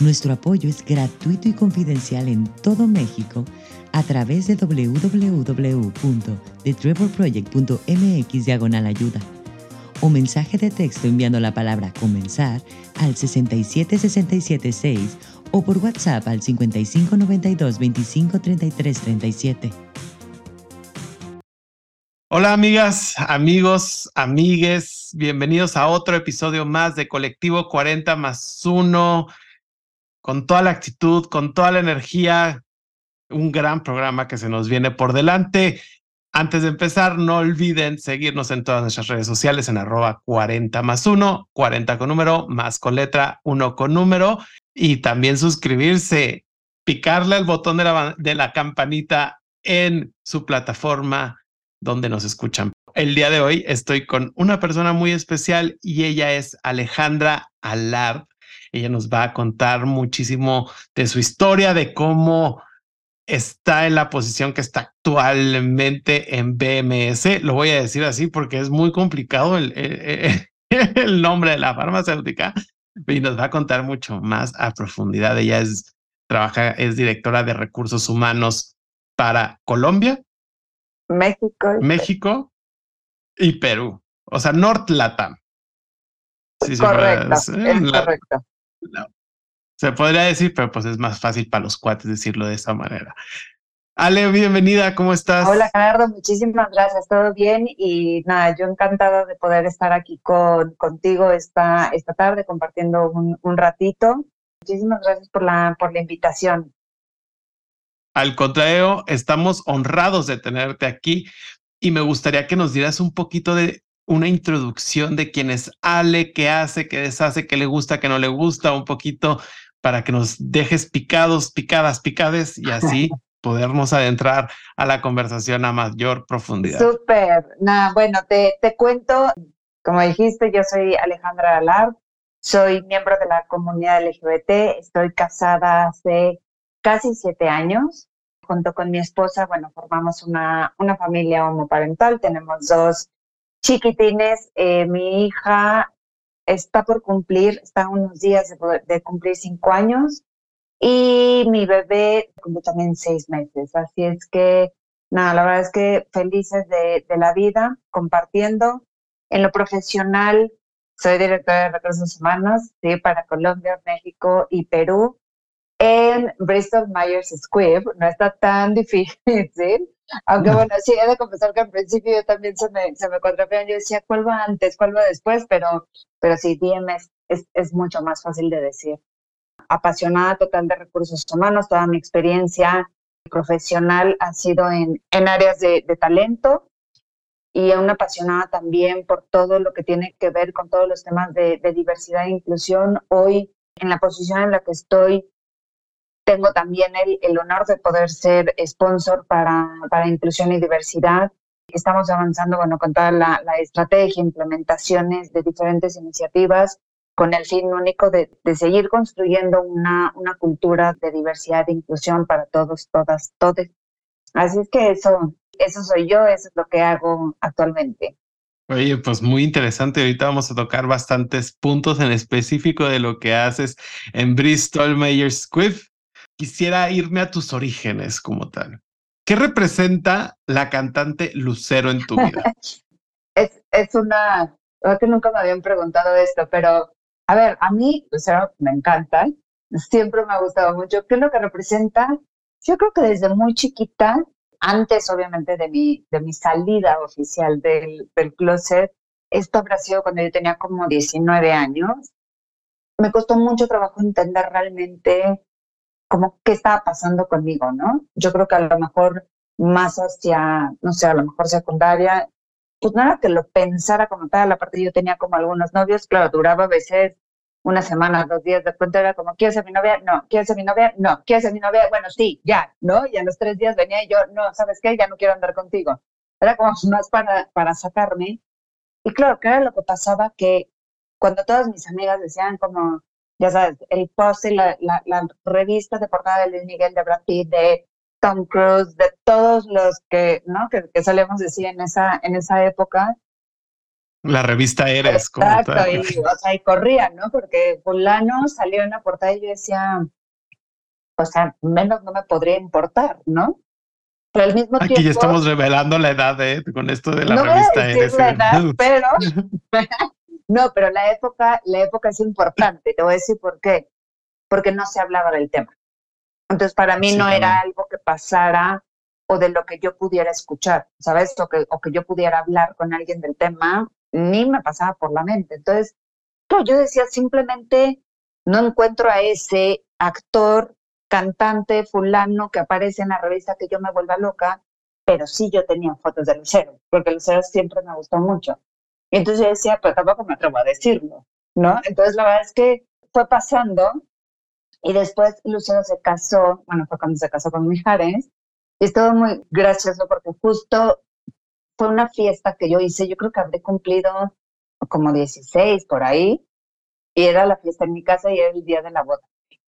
nuestro apoyo es gratuito y confidencial en todo México a través de www.thetrevorproject.mx diagonal ayuda. O mensaje de texto enviando la palabra comenzar al 67676 o por WhatsApp al 5592 253337. Hola amigas, amigos, amigues, bienvenidos a otro episodio más de Colectivo 40 más 1 con toda la actitud, con toda la energía. Un gran programa que se nos viene por delante. Antes de empezar, no olviden seguirnos en todas nuestras redes sociales en arroba 40 más 1, 40 con número, más con letra, 1 con número, y también suscribirse, picarle al botón de la, de la campanita en su plataforma donde nos escuchan. El día de hoy estoy con una persona muy especial y ella es Alejandra Alard. Ella nos va a contar muchísimo de su historia, de cómo está en la posición que está actualmente en BMS. Lo voy a decir así porque es muy complicado el, el, nombre de la farmacéutica y nos va a contar mucho más a profundidad. Ella es, trabaja, es directora de recursos humanos para Colombia, México, México y Perú. O sea, North Latam. correcto, es correcto. Se podría decir, pero pues es más fácil para los cuates decirlo de esa manera. Ale, bienvenida, ¿cómo estás? Hola Gerardo, muchísimas gracias, todo bien y nada, yo encantada de poder estar aquí con, contigo esta, esta tarde compartiendo un, un ratito. Muchísimas gracias por la, por la invitación. Al contrario, estamos honrados de tenerte aquí y me gustaría que nos dieras un poquito de una introducción de quién es Ale, qué hace, qué deshace, qué le gusta, qué no le gusta, un poquito para que nos dejes picados, picadas, picades y así podernos adentrar a la conversación a mayor profundidad. Súper. Nada, bueno, te, te cuento, como dijiste, yo soy Alejandra Alar, soy miembro de la comunidad LGBT, estoy casada hace casi siete años. Junto con mi esposa, bueno, formamos una, una familia homoparental, tenemos dos chiquitines. Eh, mi hija está por cumplir, está unos días de, cumplir cinco años y mi bebé cumple también seis meses. Así es que, nada, la verdad es que felices de, de la vida, compartiendo. En lo profesional, soy directora de recursos humanos ¿sí? para Colombia, México y Perú. En Bristol Myers Squibb, no está tan difícil, aunque bueno, sí, he de confesar que al principio yo también se me, se me Yo decía, ¿cuál va antes? ¿Cuál va después? Pero, pero sí, DMS es, es mucho más fácil de decir. Apasionada total de recursos humanos, toda mi experiencia profesional ha sido en, en áreas de, de talento y una apasionada también por todo lo que tiene que ver con todos los temas de, de diversidad e inclusión. Hoy, en la posición en la que estoy, tengo también el, honor de poder ser sponsor para, para inclusión y diversidad. Estamos avanzando bueno, con toda la, la estrategia, implementaciones de diferentes iniciativas con el fin único de, de, seguir construyendo una, una cultura de diversidad e inclusión para todos, todas, todos. Así es que eso, eso soy yo, eso es lo que hago actualmente. Oye, pues muy interesante. Ahorita vamos a tocar bastantes puntos en específico de lo que haces en Bristol Myers Squibb quisiera irme a tus orígenes como tal. ¿Qué representa la cantante Lucero en tu vida? es, es una, creo que nunca me habían preguntado esto, pero a ver, a mí Lucero me encanta, siempre me ha gustado mucho. ¿Qué es lo que representa? Yo creo que desde muy chiquita, antes obviamente de mi, de mi salida oficial del, del closet, esto habrá sido cuando yo tenía como 19 años, me costó mucho trabajo entender realmente como qué estaba pasando conmigo, ¿no? Yo creo que a lo mejor más hacia, no sé, a lo mejor secundaria, pues no era que lo pensara como tal, aparte yo tenía como algunos novios, claro, duraba a veces una semana, dos días, de pronto era como, ¿quieres ser mi novia? No, ¿quieres ser mi novia? No, ¿quieres ser mi novia? Bueno, sí, ya, ¿no? Y a los tres días venía y yo, no, ¿sabes qué? Ya no quiero andar contigo. Era como más para, para sacarme. Y claro, ¿qué era lo que pasaba? Que cuando todas mis amigas decían como, ya sabes, el post y la, la, revista de portada de Luis Miguel, de Brad Pitt, de Tom Cruise, de todos los que, ¿no? Que, que solemos decir en esa, en esa época. La revista Eres. Exacto, como y, o sea, y corría, ¿no? Porque fulano salió en la portada y yo decía, o sea, menos no me podría importar, ¿no? Pero al mismo Aquí ya estamos revelando la edad ¿eh? con esto de la revista Eres. La edad, pero no, pero la época, la época es importante. Te voy a decir por qué. Porque no se hablaba del tema. Entonces, para mí no era algo que pasara o de lo que yo pudiera escuchar, ¿sabes? O que, o que yo pudiera hablar con alguien del tema, ni me pasaba por la mente. Entonces, yo decía simplemente, no encuentro a ese actor, cantante, fulano que aparece en la revista que yo me vuelva loca, pero sí yo tenía fotos de Lucero, porque Lucero siempre me gustó mucho. Entonces yo decía, pero tampoco me atrevo a decirlo, ¿no? Entonces la verdad es que fue pasando y después Lucero se casó, bueno, fue cuando se casó con Mijares, y estuvo muy gracioso porque justo fue una fiesta que yo hice, yo creo que habré cumplido como 16 por ahí, y era la fiesta en mi casa y era el día de la boda.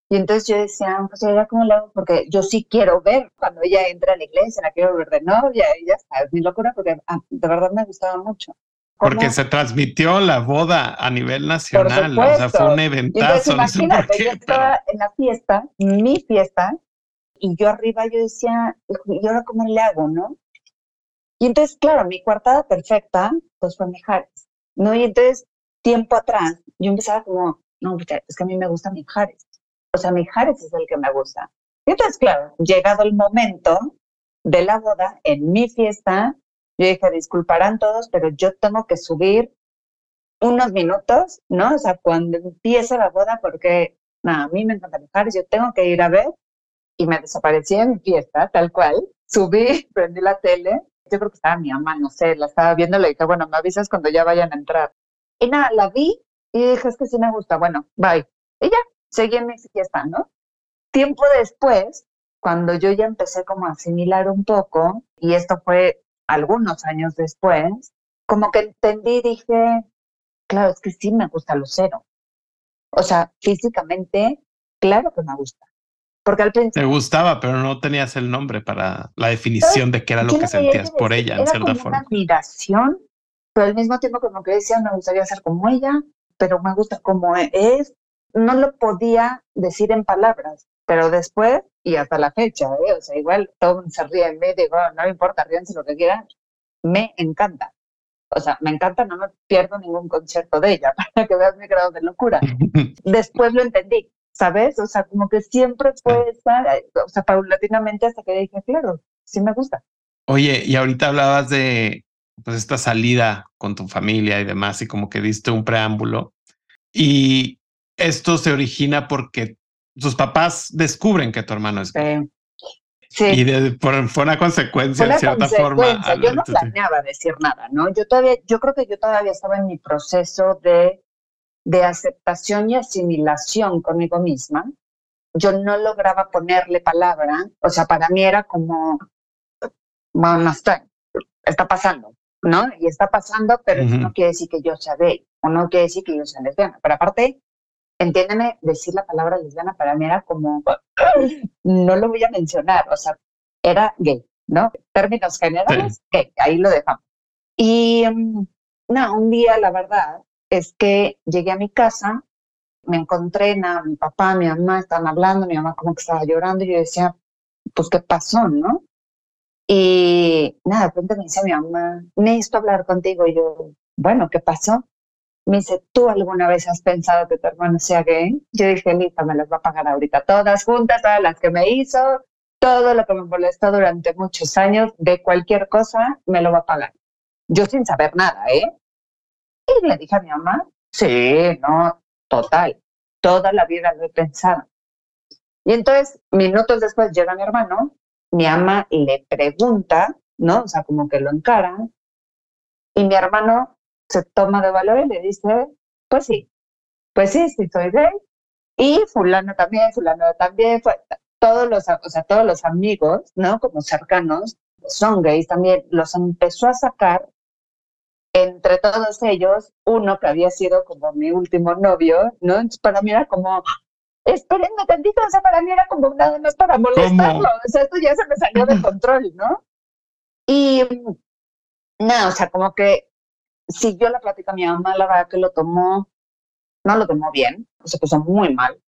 Y entonces yo decía, pues ella cómo le hago, porque yo sí quiero ver cuando ella entra a la iglesia, la quiero ver de novia, y ya está, es mi locura, porque ah, de verdad me gustaba mucho. Porque se transmitió la boda a nivel nacional, o sea, fue un eventazo. Entonces, imagínate, yo estaba en la fiesta, mi fiesta, y yo arriba yo decía, ¿y ahora cómo le hago, no? Y entonces, claro, mi cuartada perfecta, pues fue Mijares, ¿no? Y entonces, tiempo atrás, yo empezaba como, no, es que a mí me gusta Mijares. O sea, Mijares es el que me gusta. Y entonces, claro, llegado el momento de la boda, en mi fiesta, yo dije, disculparán todos, pero yo tengo que subir unos minutos, ¿no? O sea, cuando empiece la boda, porque, nada, a mí me encanta viajar, yo tengo que ir a ver, y me desaparecí en mi fiesta, tal cual. Subí, prendí la tele, yo creo que estaba mi mamá, no sé, la estaba viendo, le dije, bueno, me avisas cuando ya vayan a entrar. Y nada, la vi y dije, es que sí me gusta, bueno, bye. Y ya, seguí en mi fiesta, ¿no? Tiempo después, cuando yo ya empecé como a asimilar un poco, y esto fue algunos años después, como que entendí, dije, claro, es que sí me gusta Lucero. O sea, físicamente, claro que me gusta. Porque al principio... Te gustaba, pero no tenías el nombre para la definición de qué era lo que sentías por ella, en cierta forma. Una admiración, pero al mismo tiempo como que decía, me gustaría ser como ella, pero me gusta como es. No lo podía decir en palabras, pero después y hasta la fecha, ¿eh? o sea, igual todo se ríe en mí, digo, no me importa, ríense lo que quieran, me encanta. O sea, me encanta, no me pierdo ningún concierto de ella, para que veas mi grado de locura. Después lo entendí, ¿sabes? O sea, como que siempre fue esa, o sea, paulatinamente hasta que dije, claro, sí me gusta. Oye, y ahorita hablabas de pues esta salida con tu familia y demás, y como que diste un preámbulo. Y esto se origina porque sus papás descubren que tu hermano es gay. Sí. Y por, fue una consecuencia, de cierta forma. Yo no planeaba decir nada, ¿no? Yo todavía, yo creo que yo todavía estaba en mi proceso de, de aceptación y asimilación conmigo misma. Yo no lograba ponerle palabra, o sea, para mí era como, bueno, está, está pasando, ¿no? Y está pasando, pero eso no quiere decir que yo sea gay, o no quiere decir que yo sea lesbiana. Pero aparte, entiéndeme, decir la palabra lesbiana para mí era como, no lo voy a mencionar, o sea, era gay, ¿no? Términos generales, gay, ahí lo dejamos. Y mm, no, un día la verdad es que llegué a mi casa, me encontré, nada, mi papá, mi mamá estaban hablando, mi mamá como que estaba llorando y yo decía, pues, ¿qué pasó, no? Y nada, de repente me dice mi mamá, necesito hablar contigo. Y yo, bueno, ¿qué pasó? Me dice, ¿tú alguna vez has pensado que tu hermano sea gay? Yo dije, lista, me las va a pagar ahorita todas juntas, todas las que me hizo, todo lo que me molestó durante muchos años, de cualquier cosa, me lo va a pagar. Yo sin saber nada, ¿eh? Y le dije a mi mamá, sí, no, total, toda la vida lo he pensado. Y entonces, minutos después llega mi hermano, mi mamá le pregunta, ¿no? O sea, como que lo encara, y mi hermano se toma de valor y le dice, pues sí. pues sí, sí soy gay. Y fulano también, fulano también, todos los, o sea, todos los amigos, ¿no? Como cercanos, son gays también, los empezó a sacar entre todos ellos, uno que había sido como mi último novio, ¿no? Entonces para mí era como, espérenme tantito, o sea, para mí era como nada más para molestarlo, o sea, esto ya se me salió de control, ¿no? Y no, o sea, como que si yo la plática mi mamá, la verdad que lo tomó, no lo tomó bien, se puso muy mal.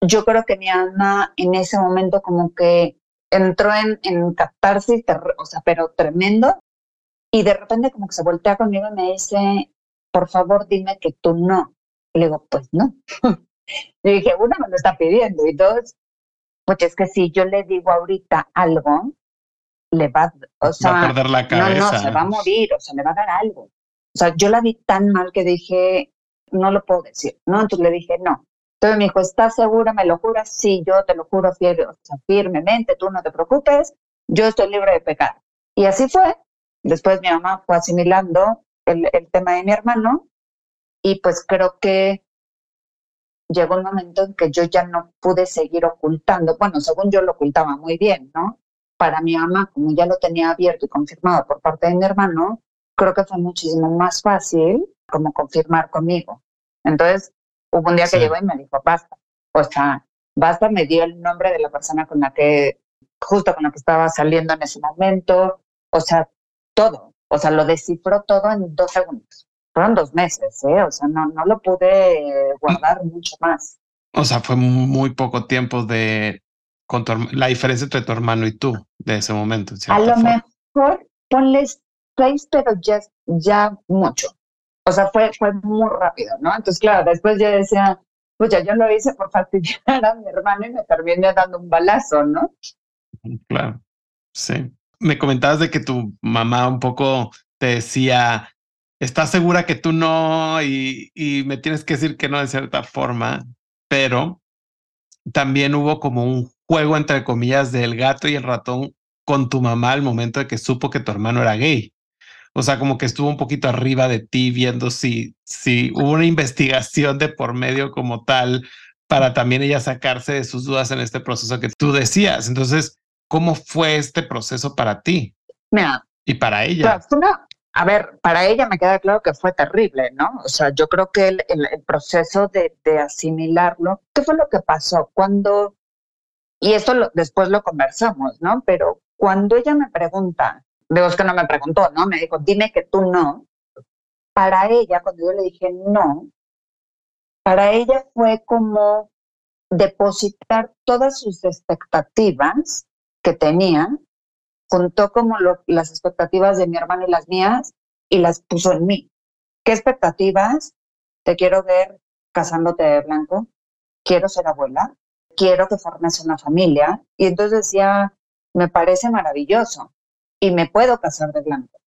Yo creo que mi mamá en ese momento como que entró en, en catarsis, o sea, pero tremendo, y de repente como que se voltea conmigo y me dice, por favor, dime que tú no. le digo, pues no. le dije, uno me lo está pidiendo y dos, pues es que si yo le digo ahorita algo, le va, o sea, va a perder la cabeza. No, no, se va a morir, o sea, le va a dar algo. O sea, yo la vi tan mal que dije, no lo puedo decir, ¿no? Entonces le dije, no. Entonces me dijo, ¿estás segura? ¿Me lo juras? Sí, yo te lo juro firmemente, tú no te preocupes, yo estoy libre de pecado. Y así fue. Después mi mamá fue asimilando el, el tema de mi hermano y pues creo que llegó un momento en que yo ya no pude seguir ocultando. Bueno, según yo lo ocultaba muy bien, ¿no? Para mi mamá, como ya lo tenía abierto y confirmado por parte de mi hermano, creo que fue muchísimo más fácil como confirmar conmigo. Entonces, hubo un día que llegó y me dijo, basta. O sea, basta, me dio el nombre de la persona con la que, justo con la que estaba saliendo en ese momento. O sea, todo. O sea, lo descifró todo en dos segundos. Fueron dos meses, ¿eh? O sea, no, no lo pude guardar mucho más. O sea, fue muy poco tiempo de con la diferencia entre tu hermano y tú de ese momento. A lo mejor ponle seis, pero ya, ya mucho. O sea, fue, fue muy rápido, ¿no? Entonces, claro, después yo decía, pues ya yo lo hice por fastidiar a mi hermano y me terminé dando un balazo, ¿no? Claro, sí. Me comentabas de que tu mamá un poco te decía, ¿estás segura que tú no? Y, y me tienes que decir que no de cierta forma, pero también hubo como un juego, entre comillas, del gato y el ratón con tu mamá al momento de que supo que tu hermano era gay. O sea, como que estuvo un poquito arriba de ti viendo si, si hubo una investigación de por medio como tal para también ella sacarse de sus dudas en este proceso que tú decías. Entonces, ¿cómo fue este proceso para ti? Mira, y para ella. a ver, para ella me queda claro que fue terrible, ¿no? O sea, yo creo que el, el proceso de, de, asimilarlo, ¿qué fue lo que pasó? Cuando y esto después lo conversamos, ¿no? Pero cuando ella me pregunta, digo, es que no me preguntó, ¿no? Me dijo, dime que tú no. Para ella, cuando yo le dije no, para ella fue como depositar todas sus expectativas que tenía, juntó como las expectativas de mi hermano y las mías y las puso en mí. ¿Qué expectativas? Te quiero ver casándote de blanco, quiero ser abuela, quiero que formes una familia. Y entonces decía, me parece maravilloso y me puedo casar de blanco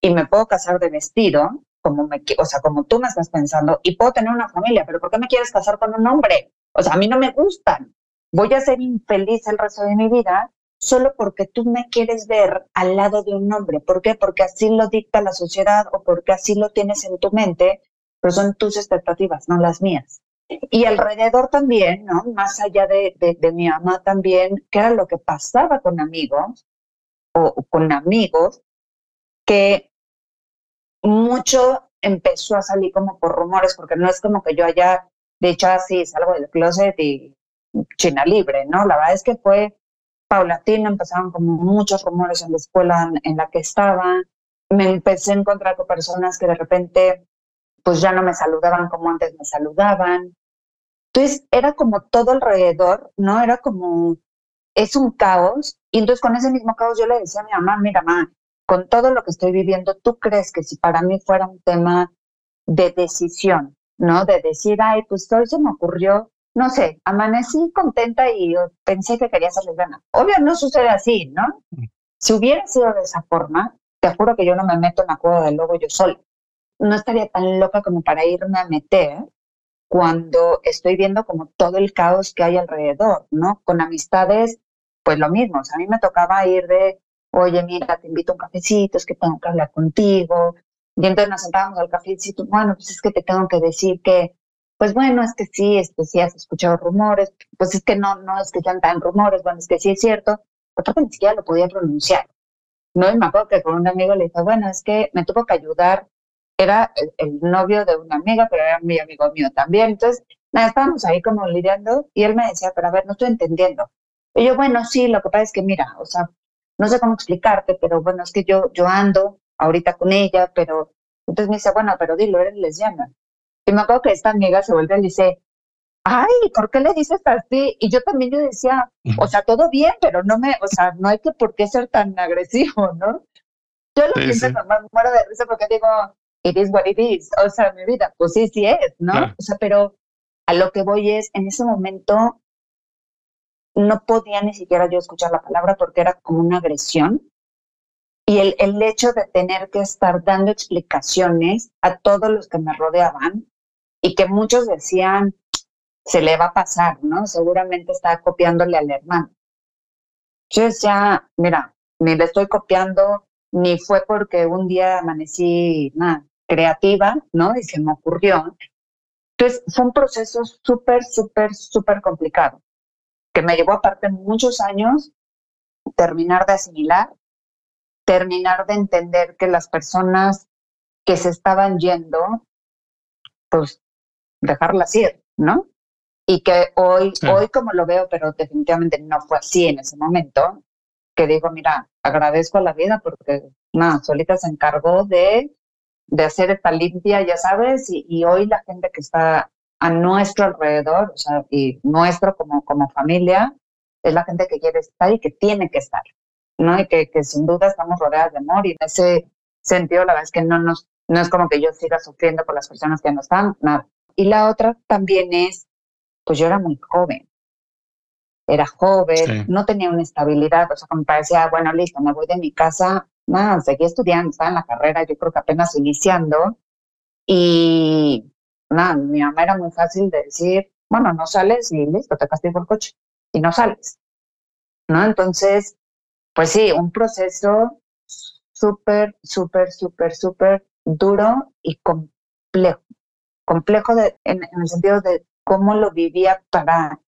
y me puedo casar de vestido, como me, o sea, como tú me estás pensando, y puedo tener una familia, pero ¿por qué me quieres casar con un hombre? O sea, a mí no me gustan. Voy a ser infeliz el resto de mi vida solo porque tú me quieres ver al lado de un hombre. ¿Por qué? Porque así lo dicta la sociedad o porque así lo tienes en tu mente, pero son tus expectativas, no las mías. Y alrededor también, ¿no? Más allá de, de, mi mamá también, que era lo que pasaba con amigos o, con amigos, que mucho empezó a salir como por rumores, porque no es como que yo haya dicho así, ah, salgo del closet y China libre, ¿no? La verdad es que fue paulatino, empezaron como muchos rumores en la escuela en la que estaba, me empecé a encontrar con personas que de repente pues ya no me saludaban como antes me saludaban. Entonces era como todo alrededor, ¿no? Era como, es un caos. Y entonces con ese mismo caos yo le decía a mi mamá, mira, mamá, con todo lo que estoy viviendo, ¿tú crees que si para mí fuera un tema de decisión, ¿no? De decir, ay, pues todo eso me ocurrió, no sé, amanecí contenta y pensé que quería ser lesbiana. Obvio no sucede así, ¿no? Mm. Si hubiera sido de esa forma, te juro que yo no me meto en la cueva del lobo yo sola no estaría tan loca como para irme a meter cuando estoy viendo como todo el caos que hay alrededor, ¿no? Con amistades, pues lo mismo. O sea, a mí me tocaba ir de, oye, mira, te invito a un cafecito, es que tengo que hablar contigo. Y entonces nos sentábamos al decía, bueno, pues es que te tengo que decir que, pues bueno, es que sí, este, sí has escuchado rumores, pues es que no, no es que sean tan rumores, bueno, es que sí es cierto, porque ni siquiera lo podía pronunciar. No, y me acuerdo que con un amigo le dije, bueno, es que me tuvo que ayudar, era el, novio de una amiga, pero era muy amigo mío también. Entonces, nada, estábamos ahí como lidiando y él me decía, pero a ver, no estoy entendiendo. Y yo, bueno, sí, lo que pasa es que mira, o sea, no sé cómo explicarte, pero bueno, es que yo, yo ando ahorita con ella, pero entonces me dice, bueno, pero dilo, eres lesbiana. Y me acuerdo que esta amiga se vuelve y le dice, ay, ¿por qué le dices así? Y yo también yo decía, o sea, todo bien, pero no me, o sea, no hay que por qué ser tan agresivo, ¿no? Yo lo sí, pienso normal, me muero de risa porque digo, it is what it is, o sea, mi vida, pues sí, sí es, ¿no? O sea, pero a lo que voy es, en ese momento no podía ni siquiera yo escuchar la palabra porque era como una agresión. Y el, el hecho de tener que estar dando explicaciones a todos los que me rodeaban y que muchos decían, se le va a pasar, ¿no? Seguramente está copiándole al hermano. Yo decía, mira, ni le estoy copiando, ni fue porque un día amanecí nada, creativa, ¿no? Y se me ocurrió. Entonces, son procesos súper, súper, súper complicados, que me llevó aparte muchos años terminar de asimilar, terminar de entender que las personas que se estaban yendo, pues dejarlas ir, ¿no? y que hoy, hoy como lo veo, pero definitivamente no fue así en ese momento, que digo, mira, agradezco a la vida porque, nada, solita se encargó de, de hacer esta limpia, ya sabes, y, hoy la gente que está a nuestro alrededor, o sea, y nuestro como, como familia, es la gente que quiere estar y que tiene que estar, ¿no? Y que, que sin duda estamos rodeadas de amor y en ese sentido, la verdad es que no, nos, no es como que yo siga sufriendo por las personas que no están, nada. Y la otra también es pues yo era muy joven. Era joven, no tenía una estabilidad, o sea, me parecía, bueno, listo, me voy de mi casa, más, seguí estudiando, estaba en la carrera, yo creo que apenas iniciando, y nada, mi mamá era muy fácil de decir, bueno, no sales y listo, te castigo el coche, y no sales, ¿no? Entonces, pues sí, un proceso súper, súper, súper, súper duro y complejo. Complejo de, en, el sentido de cómo lo vivía para,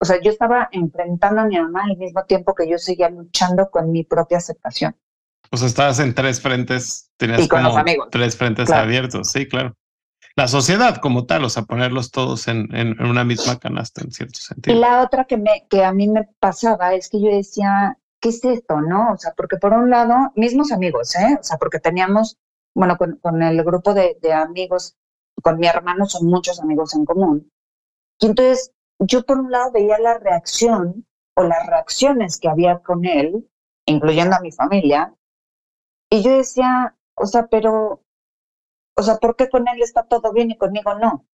o sea, yo estaba enfrentando a mi mamá al mismo tiempo que yo seguía luchando con mi propia aceptación. O sea, estabas en tres frentes, tenías como tres frentes abiertos, sí, claro. La sociedad como tal, o sea, ponerlos todos en, en, una misma canasta en cierto sentido. Y la otra que, me, que a mí me pasaba es que yo decía, ¿qué es esto? ¿No? O sea, porque por un lado, mismos amigos, ¿eh? O sea, porque teníamos, bueno, con, con el grupo de, de amigos, con mi hermano son muchos amigos en común. Y entonces yo por un lado veía la reacción o las reacciones que había con él, incluyendo a mi familia, y yo decía, o sea, pero, o sea, ¿por qué con él está todo bien y conmigo no?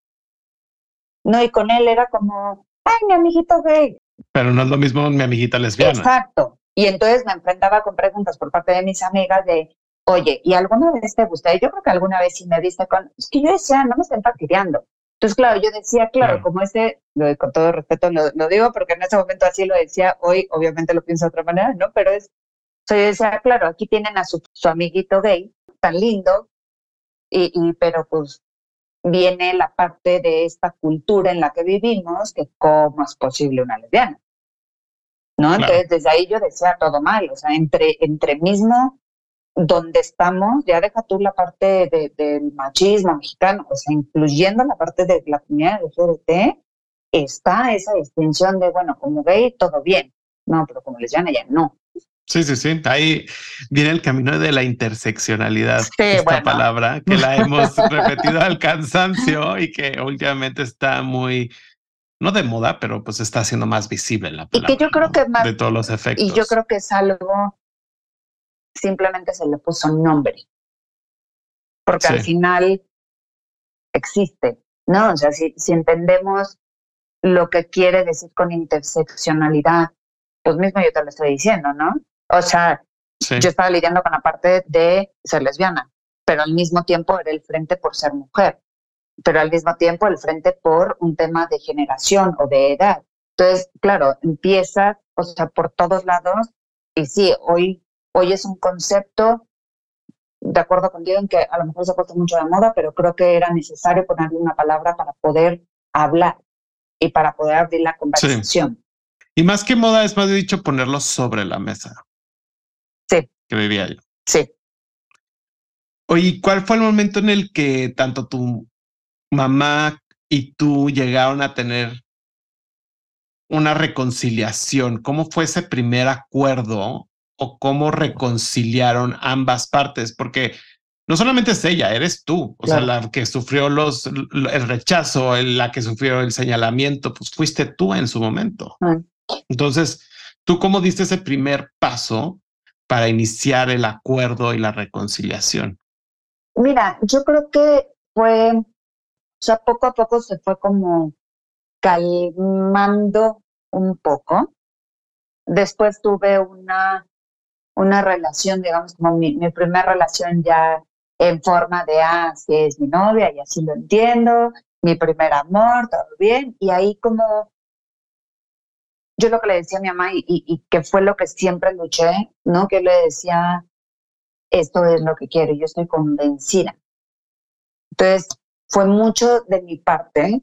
No, y con él era como, ay, mi amiguito gay. Pero no es lo mismo mi amiguita lesbiana. Exacto. Y entonces me enfrentaba con preguntas por parte de mis amigas de, oye, ¿y alguna vez te gusta? Y yo creo que alguna vez sí me viste con, es que yo decía, no me estén fastidiando. Entonces, claro, yo decía, claro, como ese, con todo respeto lo, digo porque en ese momento así lo decía, hoy obviamente lo pienso de otra manera, ¿no? Pero es, yo decía, claro, aquí tienen a su, su amiguito gay, tan lindo, y, y, pero pues viene la parte de esta cultura en la que vivimos, que cómo es posible una lesbiana. ¿No? Entonces, desde ahí yo decía todo mal, o sea, entre, entre mismo donde estamos, ya deja tú la parte del machismo mexicano, o sea, incluyendo la parte de la comunidad LGBT, está esa distinción de, bueno, como gay, todo bien. No, pero como lesbiana ya no. Sí, sí, sí. Ahí viene el camino de la interseccionalidad. esta palabra que la hemos repetido al cansancio y que últimamente está muy, no de moda, pero pues está siendo más visible la palabra. Y que yo creo que más. De todos los efectos. Y yo creo que es algo simplemente se le puso nombre. Porque al final existe, ¿no? O sea, si, si entendemos lo que quiere decir con interseccionalidad, pues mismo yo te lo estoy diciendo, ¿no? O sea, yo estaba lidiando con la parte de ser lesbiana, pero al mismo tiempo era el frente por ser mujer, pero al mismo tiempo el frente por un tema de generación o de edad. Entonces, claro, empieza, o sea, por todos lados, y sí, hoy Hoy es un concepto de acuerdo contigo en que a lo mejor se ha puesto mucho de moda, pero creo que era necesario ponerle una palabra para poder hablar y para poder abrir la conversación. Y más que moda es más dicho ponerlo sobre la mesa. Vivía yo. Sí. Oye, ¿cuál fue el momento en el que tanto tu mamá y tú llegaron a tener una reconciliación? ¿Cómo fue ese primer acuerdo o cómo reconciliaron ambas partes? Porque no solamente es ella, eres tú, o sea, la que sufrió los, el rechazo, la que sufrió el señalamiento, pues fuiste tú en su momento. Entonces, ¿tú cómo diste ese primer paso para iniciar el acuerdo y la reconciliación? Mira, yo creo que fue, o sea, poco a poco se fue como calmando un poco. Después tuve una, una relación, digamos, como mi, mi primera relación ya en forma de, ah, sí es mi novia y así lo entiendo, mi primer amor, todo bien. Y ahí como yo lo que le decía a mi mamá y, que fue lo que siempre luché, ¿no? Que le decía, esto es lo que quiero, yo estoy convencida. Entonces, fue mucho de mi parte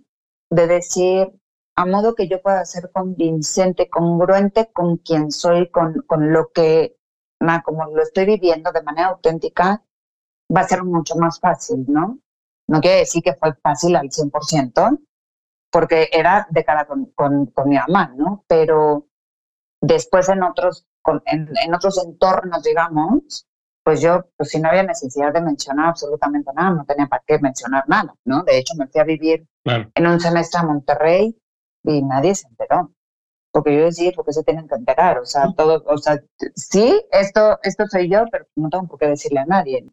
de decir, a modo que yo pueda ser convincente, congruente con quien soy, con, con lo que, como lo estoy viviendo de manera auténtica, va a ser mucho más fácil, ¿no? No quiere decir que fue fácil al 100%, porque era de cara con, con, mi mamá, ¿no? Pero después en otros, en, en, otros entornos, digamos, pues yo, pues si no había necesidad de mencionar absolutamente nada, no tenía para qué mencionar nada, ¿no? De hecho, me fui a vivir en un semestre a Monterrey y nadie se enteró. Porque yo decía, porque se tienen que enterar, o sea, todo, o sea, sí, esto, esto soy yo, pero no tengo por qué decirle a nadie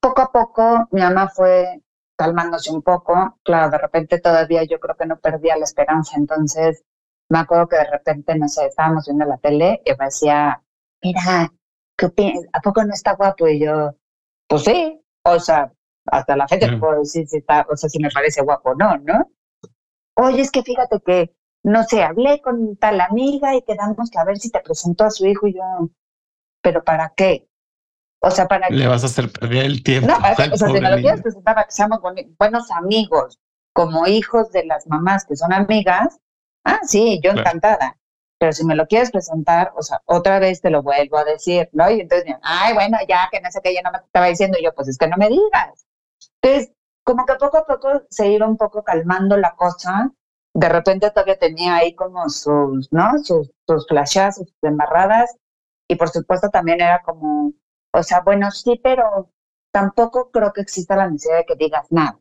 poco a poco mi mamá fue calmándose un poco. Claro, de repente todavía yo creo que no perdía la esperanza. Entonces me acuerdo que de repente, no sé, estábamos viendo la tele y me decía, mira, ¿qué opinas? ¿A poco no está guapo? Y yo, pues sí, o sea, hasta la fecha puedo decir si está, o sea, si me parece guapo o no, ¿no? Oye, es que fíjate que, no sé, hablé con tal amiga y quedamos que a ver si te presentó a su hijo y yo, ¿pero para qué? O sea, para Le vas a hacer perder el tiempo. No, o sea, si me lo quieres presentar para que seamos buenos amigos, como hijos de las mamás que son amigas, ah, sí, yo encantada. Pero si me lo quieres presentar, o sea, otra vez te lo vuelvo a decir, ¿no? Y entonces, ay, bueno, ya que no sé qué, yo no me estaba diciendo, yo, pues es que no me digas. Entonces, como que poco a poco se iba un poco calmando la cosa. De repente todavía tenía ahí como sus, ¿no? Sus, sus flashazos, sus embarradas. Y por supuesto también era como, o sea, bueno, sí, pero tampoco creo que exista la necesidad de que digas nada.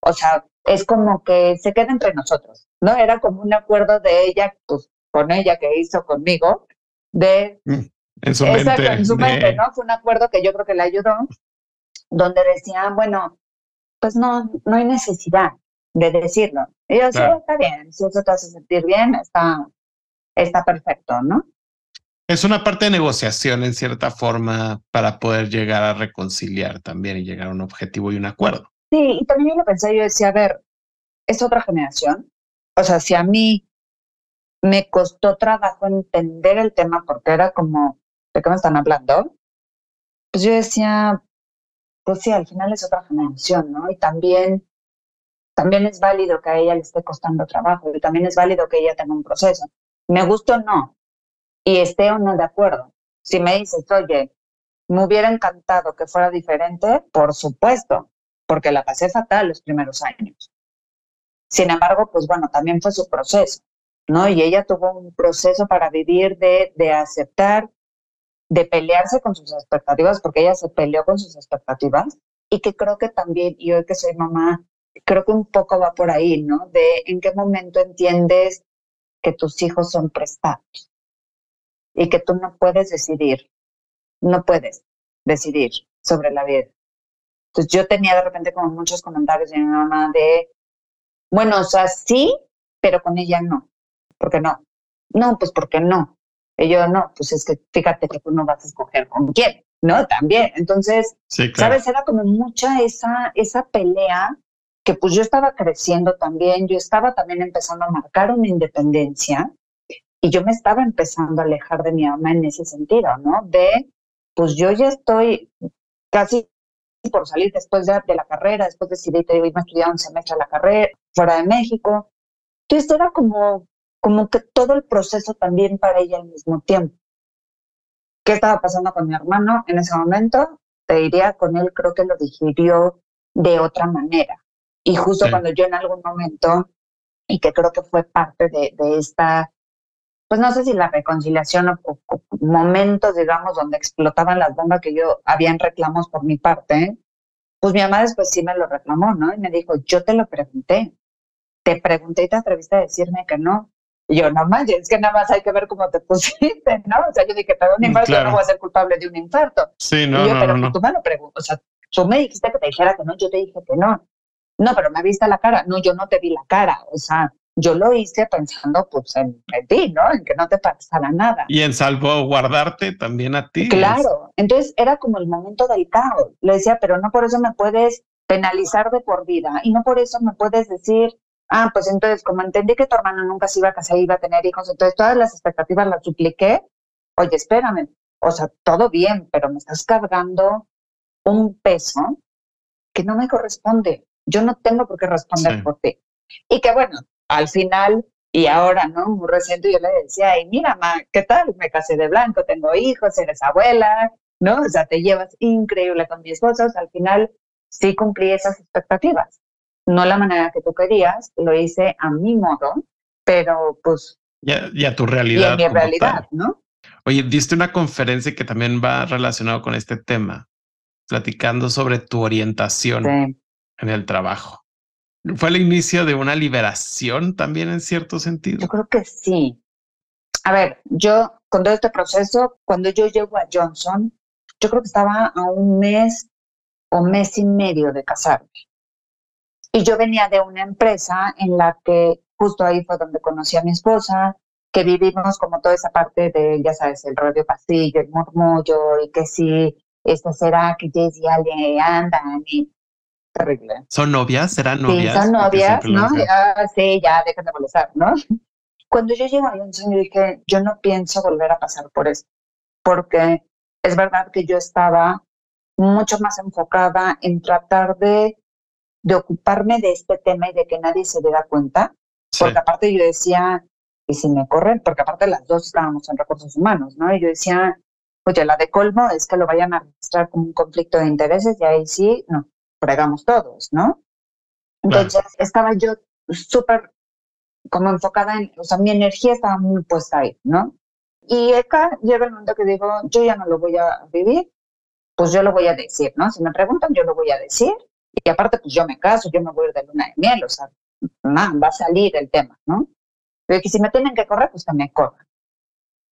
O sea, es como que se queda entre nosotros, ¿no? Era como un acuerdo de ella, pues con ella que hizo conmigo, de... Mm, en su mente. En su mente, ¿no? Fue un acuerdo que yo creo que le ayudó, donde decía, bueno, pues no, no hay necesidad de decirlo. Y yo, sí, está bien, si eso te hace sentir bien, está, está perfecto, ¿no? Es una parte de negociación en cierta forma para poder llegar a reconciliar también y llegar a un objetivo y un acuerdo. Sí, y también yo lo pensé, yo decía, a ver, es otra generación. O sea, si a mí me costó trabajo entender el tema porque era como, ¿de qué me están hablando? Pues yo decía, pues sí, al final es otra generación, ¿no? Y también, también es válido que a ella le esté costando trabajo y también es válido que ella tenga un proceso. Me gustó o no, y esté o no de acuerdo. Si me dices, oye, me hubiera encantado que fuera diferente, por supuesto, porque la pasé fatal los primeros años. Sin embargo, pues bueno, también fue su proceso, ¿no? Y ella tuvo un proceso para vivir de, de aceptar, de pelearse con sus expectativas, porque ella se peleó con sus expectativas, y que creo que también, y hoy que soy mamá, creo que un poco va por ahí, ¿no? De en qué momento entiendes que tus hijos son prestados y que tú no puedes decidir, no puedes decidir sobre la vida. Entonces yo tenía de repente como muchos comentarios de mi mamá de, bueno, o sea, sí, pero con ella no. ¿Por qué no? No, pues porque no. Y yo no, pues es que fíjate que tú no vas a escoger con quién, ¿no? También. Entonces, ¿sabes? Era como mucha esa, esa pelea que pues yo estaba creciendo también, yo estaba también empezando a marcar una independencia y yo me estaba empezando a alejar de mi mamá en ese sentido, ¿no? De, pues yo ya estoy casi por salir después de, la carrera, después decidí irme a estudiar un semestre a la carrera fuera de México. Entonces era como, como que todo el proceso también para ella al mismo tiempo. ¿Qué estaba pasando con mi hermano en ese momento? Te diría, con él creo que lo digirió de otra manera. Y justo cuando yo en algún momento, y que creo que fue parte de, de esta pues no sé si la reconciliación o, momentos, digamos, donde explotaban las bombas que yo habían reclamos por mi parte, pues mi mamá después sí me lo reclamó, ¿no? Y me dijo, yo te lo pregunté, te pregunté y te atreviste a decirme que no. Y yo, no manches, es que nada más hay que ver cómo te pusiste, ¿no? O sea, yo dije, pero un mm, infarto, yo no voy a ser culpable de un infarto. Sí, no, y yo, no, pero no. tú me lo preguntas, o sea, tú me dijiste que te dijera que no, yo te dije que no. No, pero me viste la cara. No, yo no te vi la cara. O sea, yo lo hice pensando pues en, ti, ¿no? En que no te pasara nada. Y en salvaguardarte también a ti. Claro, entonces era como el momento del caos. Le decía, pero no por eso me puedes penalizar de por vida y no por eso me puedes decir, ah, pues entonces como entendí que tu hermano nunca se iba a casar, iba a tener hijos, entonces todas las expectativas las dupliqué. Oye, espérame, o sea, todo bien, pero me estás cargando un peso que no me corresponde. Yo no tengo por qué responder por ti. Y que bueno, al final y ahora, ¿no? Muy reciente yo le decía, ay, mira, ma, ¿qué tal? Me casé de blanco, tengo hijos, eres abuela, ¿no? O sea, te llevas increíble con mi esposo. al final sí cumplí esas expectativas. No la manera que tú querías, lo hice a mi modo, pero pues... Y a, tu realidad. Y a mi realidad, ¿no? Oye, diste una conferencia que también va relacionado con este tema, platicando sobre tu orientación en el trabajo. ¿Fue el inicio de una liberación también en cierto sentido? Yo creo que sí. A ver, yo con todo este proceso, cuando yo llego a Johnson, yo creo que estaba a un mes o mes y medio de casarme. Y yo venía de una empresa en la que justo ahí fue donde conocí a mi esposa, que vivimos como toda esa parte de, ya sabes, el radio pasillo, el murmullo, y que si esto será que Jess y Ale andan, y terrible. ¿Son novias? ¿Serán novias? Sí, son novias, ¿no? sí, ya, dejen de molestar, ¿no? Cuando yo llego a Johnson, yo dije, yo no pienso volver a pasar por esto, porque es verdad que yo estaba mucho más enfocada en tratar de, de ocuparme de este tema y de que nadie se diera cuenta, porque aparte yo decía, y si me corren, porque aparte las dos estábamos en recursos humanos, ¿no? Y yo decía, oye, la de colmo es que lo vayan a registrar como un conflicto de intereses y ahí sí, no, fregamos todos, ¿no? Entonces estaba yo súper como enfocada en, o sea, mi energía estaba muy puesta ahí, ¿no? Y acá llega el momento que digo, yo ya no lo voy a vivir, pues yo lo voy a decir, ¿no? Si me preguntan, yo lo voy a decir. Y aparte, pues yo me caso, yo me voy de luna de miel, o sea, man, va a salir el tema, ¿no? Pero que si me tienen que correr, pues que me corran.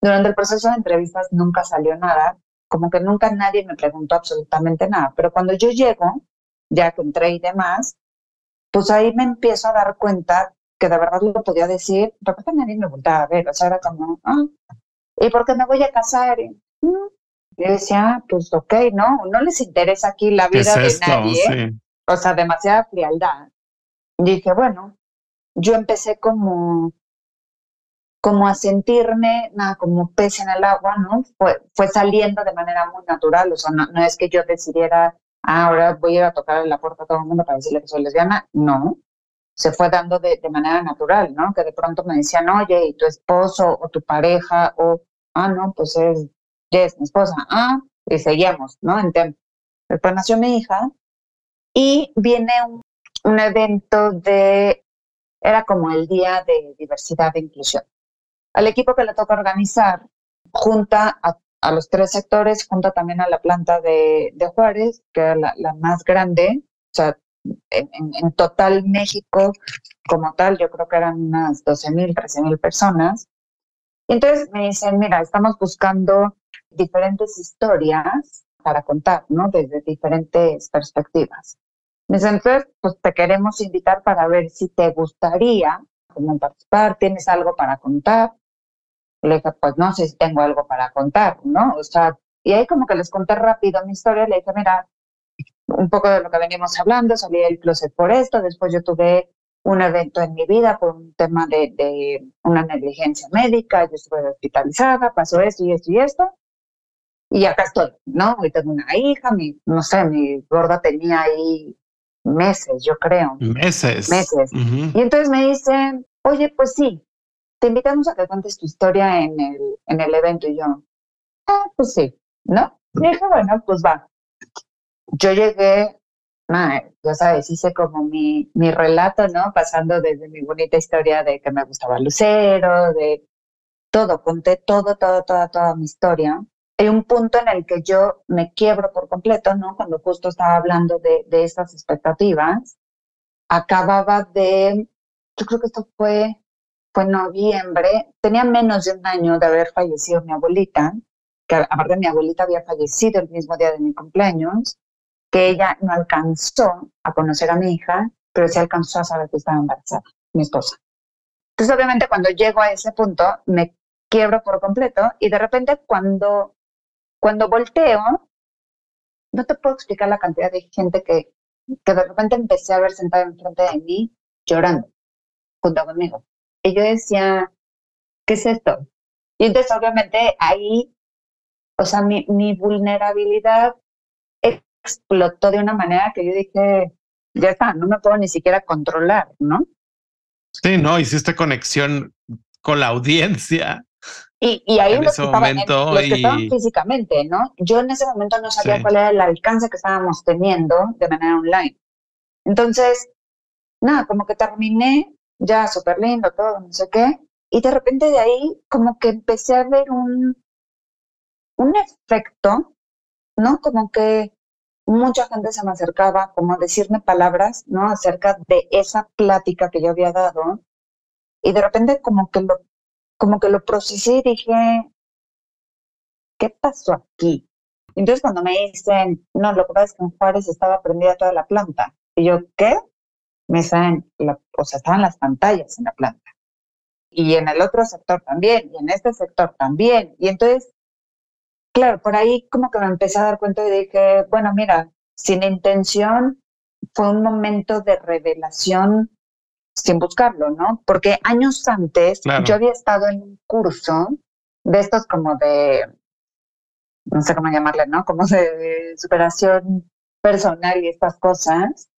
Durante el proceso de entrevistas nunca salió nada, como que nunca nadie me preguntó absolutamente nada. Pero cuando yo llego, ya que entré y demás, pues ahí me empiezo a dar cuenta que de verdad lo podía decir, de repente nadie me volvía a ver, o sea, era como, ah, ¿y por qué me voy a casar? Y, mm". yo decía, ah, pues ok, no, no les interesa aquí la vida de nadie, o sea, demasiada frialdad. Y dije, bueno, yo empecé como, como a sentirme, nada, como pez en el agua, ¿no? Fue, fue saliendo de manera muy natural, o sea, no, no es que yo decidiera Ah, ahora voy a tocar la puerta a todo el mundo para decirle que soy lesbiana. No, se fue dando de, manera natural, ¿no? Que de pronto me decían, oye, ¿y tu esposo o tu pareja? O, ah, no, pues es, es mi esposa. Ah, y seguíamos, ¿no? En Después nació mi hija y viene un, un evento de, era como el Día de Diversidad e Inclusión. Al equipo que le toca organizar, junta a a los tres sectores, junto también a la planta de, Juárez, que era la, más grande. O sea, en, total México como tal, yo creo que eran unas 12 mil, 13 mil personas. Y entonces me dicen, mira, estamos buscando diferentes historias para contar, ¿no? Desde diferentes perspectivas. Me dicen, entonces, pues te queremos invitar para ver si te gustaría como participar, tienes algo para contar. Le dije, pues no sé si tengo algo para contar, ¿no? O sea, y ahí como que les conté rápido mi historia, le dije, mira, un poco de lo que venimos hablando, salí del closet por esto, después yo tuve un evento en mi vida por un tema de, de una negligencia médica, yo estuve hospitalizada, pasó esto y esto y esto. y acá estoy, ¿no? Y tengo una hija, mi, no sé, mi gorda tenía ahí meses, yo creo. Meses. Meses. Y entonces me dicen, oye, pues sí, te invitamos a que cuentes tu historia en el, en el evento. Y yo, ah, pues sí, ¿no? Y dije, bueno, pues va. Yo llegué, ya sabes, hice como mi, mi relato, ¿no? Pasando desde mi bonita historia de que me gustaba Lucero, de todo, conté todo, todo, toda, toda mi historia. Hay un punto en el que yo me quiebro por completo, ¿no? Cuando justo estaba hablando de, de estas expectativas, acababa de, yo creo que esto fue, fue en noviembre, tenía menos de un año de haber fallecido mi abuelita, que aparte mi abuelita había fallecido el mismo día de mi cumpleaños, que ella no alcanzó a conocer a mi hija, pero sí alcanzó a saber que estaba embarazada, mi esposa. Entonces, obviamente, cuando llego a ese punto, me quiebro por completo y de repente cuando cuando volteo, no te puedo explicar la cantidad de gente que, que de repente empecé a ver sentada enfrente de mí llorando junto conmigo. Yo decía, ¿qué es esto? Y entonces obviamente ahí, o sea, mi, mi vulnerabilidad explotó de una manera que yo dije, ya está, no me puedo ni siquiera controlar, ¿no? Sí, no, hiciste conexión con la audiencia y, y ahí en los, que estaban, físicamente, ¿no? Yo en ese momento no sabía cuál era el alcance que estábamos teniendo de manera online. Entonces, nada, como que terminé ya súper lindo, todo, no sé qué, y de repente de ahí como que empecé a ver un, un efecto, ¿no? Como que mucha gente se me acercaba como a decirme palabras, ¿no? Acerca de esa plática que yo había dado. Y de repente como que lo como que lo procesé y dije, ¿qué pasó aquí? Entonces cuando me dicen, no, lo que pasa es que en Juárez estaba prendida toda la planta. Y yo, ¿qué? Me saben, la, o sea, estaban las pantallas en la planta. Y en el otro sector también, y en este sector también. Y entonces, claro, por ahí como que me empecé a dar cuenta y dije, bueno, mira, sin intención, fue un momento de revelación sin buscarlo, ¿no? Porque años antes yo había estado en un curso de estos como de, no sé cómo llamarle, ¿no? Como de, superación personal y estas cosas.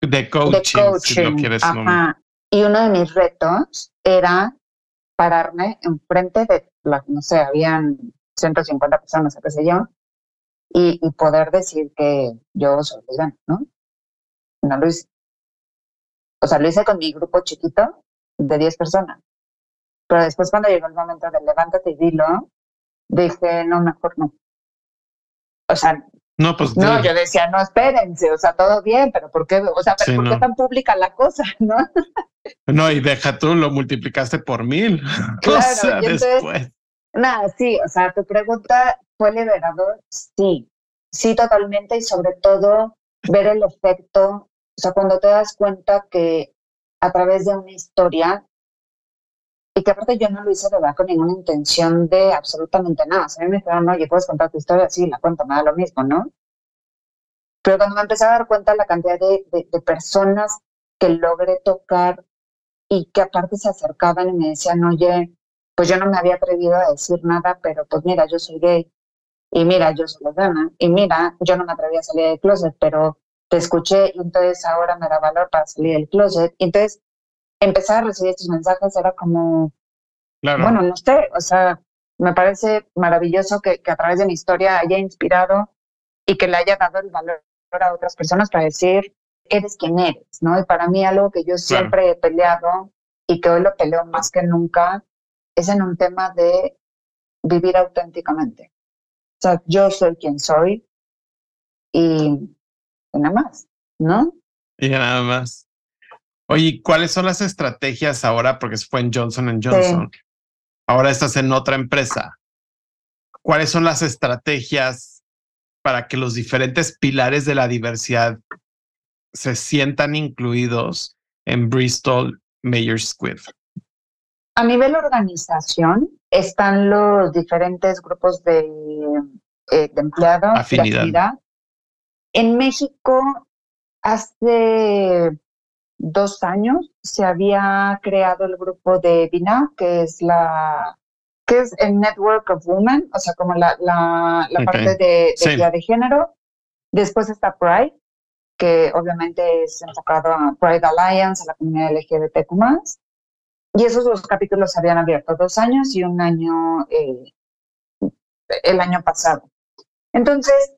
De coaching, si lo quieres Ajá. Y uno de mis retos era pararme enfrente de, no sé, habían 150 personas, qué sé yo, y, y poder decir que yo soy lesbiana, ¿no? No lo hice. O sea, lo hice con mi grupo chiquito de 10 personas. Pero después cuando llegó el momento de levántate y dilo, dije, no, mejor no. O sea, no, pues no, yo decía, no, espérense, o sea, todo bien, pero ¿por qué, o sea, pero ¿por qué tan pública la cosa, no? No, y deja tú, lo multiplicaste por mil. Claro, o sea, después. Nada, sí, o sea, tu pregunta fue liberador, sí, sí, totalmente, y sobre todo ver el efecto o sea, cuando te das cuenta que a través de una historia, y que aparte yo no lo hice de verdad con ninguna intención de absolutamente nada. Sea, a mí me dijeron, oye, ¿puedes contar tu historia? Sí, la cuento, me da lo mismo, ¿no? Pero cuando me empecé a dar cuenta la cantidad de, de, personas que logré tocar y que aparte se acercaban y me decían, oye, pues yo no me había atrevido a decir nada, pero pues mira, yo soy gay, y mira, yo soy lesbiana, y mira, yo no me atreví a salir del closet, pero te escuché y entonces ahora me da valor para salir del closet. Entonces empezar a recibir estos mensajes era como, bueno, no sé, o sea, me parece maravilloso que, que, a través de mi historia haya inspirado y que le haya dado el valor a otras personas para decir, eres quien eres, ¿no? Y para mí algo que yo siempre he peleado y que hoy lo peleo más que nunca es en un tema de vivir auténticamente. O sea, yo soy quien soy y nada más, ¿no? Y nada más. Oye, ¿cuáles son las estrategias ahora? Porque fue en Johnson Johnson. Ahora estás en otra empresa. ¿Cuáles son las estrategias para que los diferentes pilares de la diversidad se sientan incluidos en Bristol Mayor's Squid? A nivel organización están los diferentes grupos de, eh, empleados, afinidad. En México, hace dos años se había creado el grupo de BINA, que es la que es el Network of Women, o sea, como la, la, la parte de, de, de género. Después está Pride, que obviamente es enfocado a Pride Alliance, a la comunidad LGBTQ+. Y esos dos capítulos se habían abierto dos años y un año eh, el año pasado. Entonces,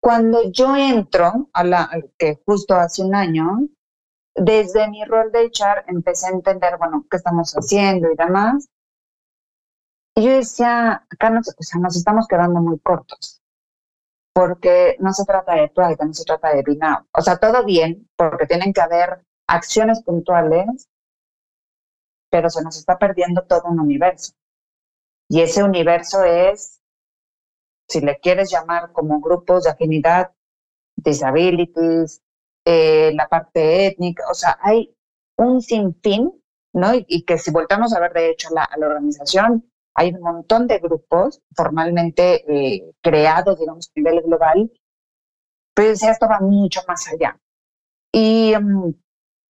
cuando yo entro, a la, que justo hace un año, desde mi rol de echar empecé a entender, bueno, qué estamos haciendo y demás. Y yo decía, acá nos, o sea, nos estamos quedando muy cortos, porque no se trata de Pride, no se trata de Binao. O sea, todo bien, porque tienen que haber acciones puntuales, pero se nos está perdiendo todo un universo. Y ese universo es, si le quieres llamar como grupos de afinidad, disabilities, eh, la parte étnica, o sea, hay un sinfín, ¿no? Y, que si volvemos a ver, de hecho, la, a la organización, hay un montón de grupos formalmente eh, creados, digamos, a nivel global, pero esto va mucho más allá. Y mm,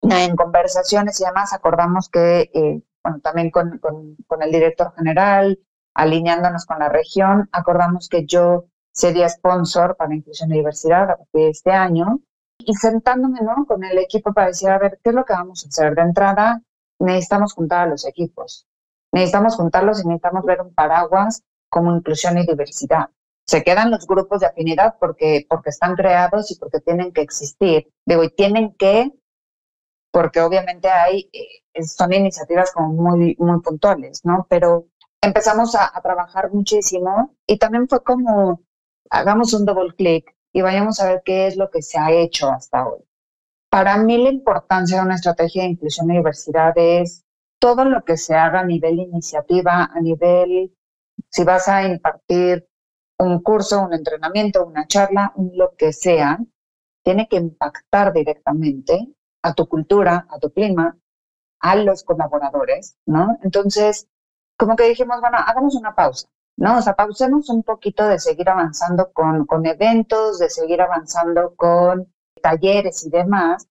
en conversaciones y demás acordamos que, eh, bueno, también con, con, con, el director general, alineándonos con la región, acordamos que yo sería sponsor para Inclusión y Diversidad a partir de este año y sentándome ¿no? con el equipo para decir, a ver, ¿qué es lo que vamos a hacer? De entrada, necesitamos juntar a los equipos. Necesitamos juntarlos y necesitamos ver un paraguas como inclusión y diversidad. Se quedan los grupos de afinidad porque, porque están creados y porque tienen que existir. Digo, y tienen que, porque obviamente hay, eh, son iniciativas como muy, muy puntuales, ¿no? Pero empezamos a, a trabajar muchísimo y también fue como, hagamos un double clic y vayamos a ver qué es lo que se ha hecho hasta hoy. Para mí la importancia de una estrategia de inclusión y diversidad es todo lo que se haga a nivel iniciativa, a nivel, si vas a impartir un curso, un entrenamiento, una charla, lo que sea, tiene que impactar directamente a tu cultura, a tu clima, a los colaboradores, ¿no? Entonces, como que dijimos, bueno, hagamos una pausa. ¿No? O sea, pausemos un poquito de seguir avanzando con, con eventos, de seguir avanzando con talleres y demás,